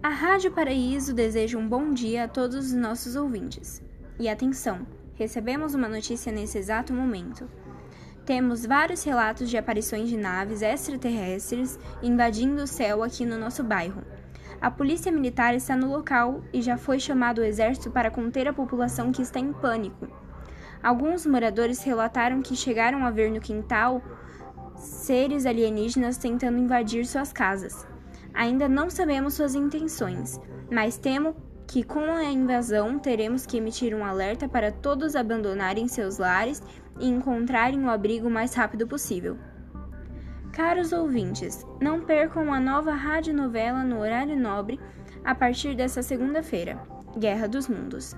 A Rádio Paraíso deseja um bom dia a todos os nossos ouvintes. E atenção, recebemos uma notícia nesse exato momento. Temos vários relatos de aparições de naves extraterrestres invadindo o céu aqui no nosso bairro. A polícia militar está no local e já foi chamado o exército para conter a população que está em pânico. Alguns moradores relataram que chegaram a ver no quintal seres alienígenas tentando invadir suas casas. Ainda não sabemos suas intenções, mas temo que com a invasão teremos que emitir um alerta para todos abandonarem seus lares e encontrarem o abrigo o mais rápido possível. Caros ouvintes, não percam a nova radionovela no horário nobre a partir desta segunda-feira, Guerra dos Mundos.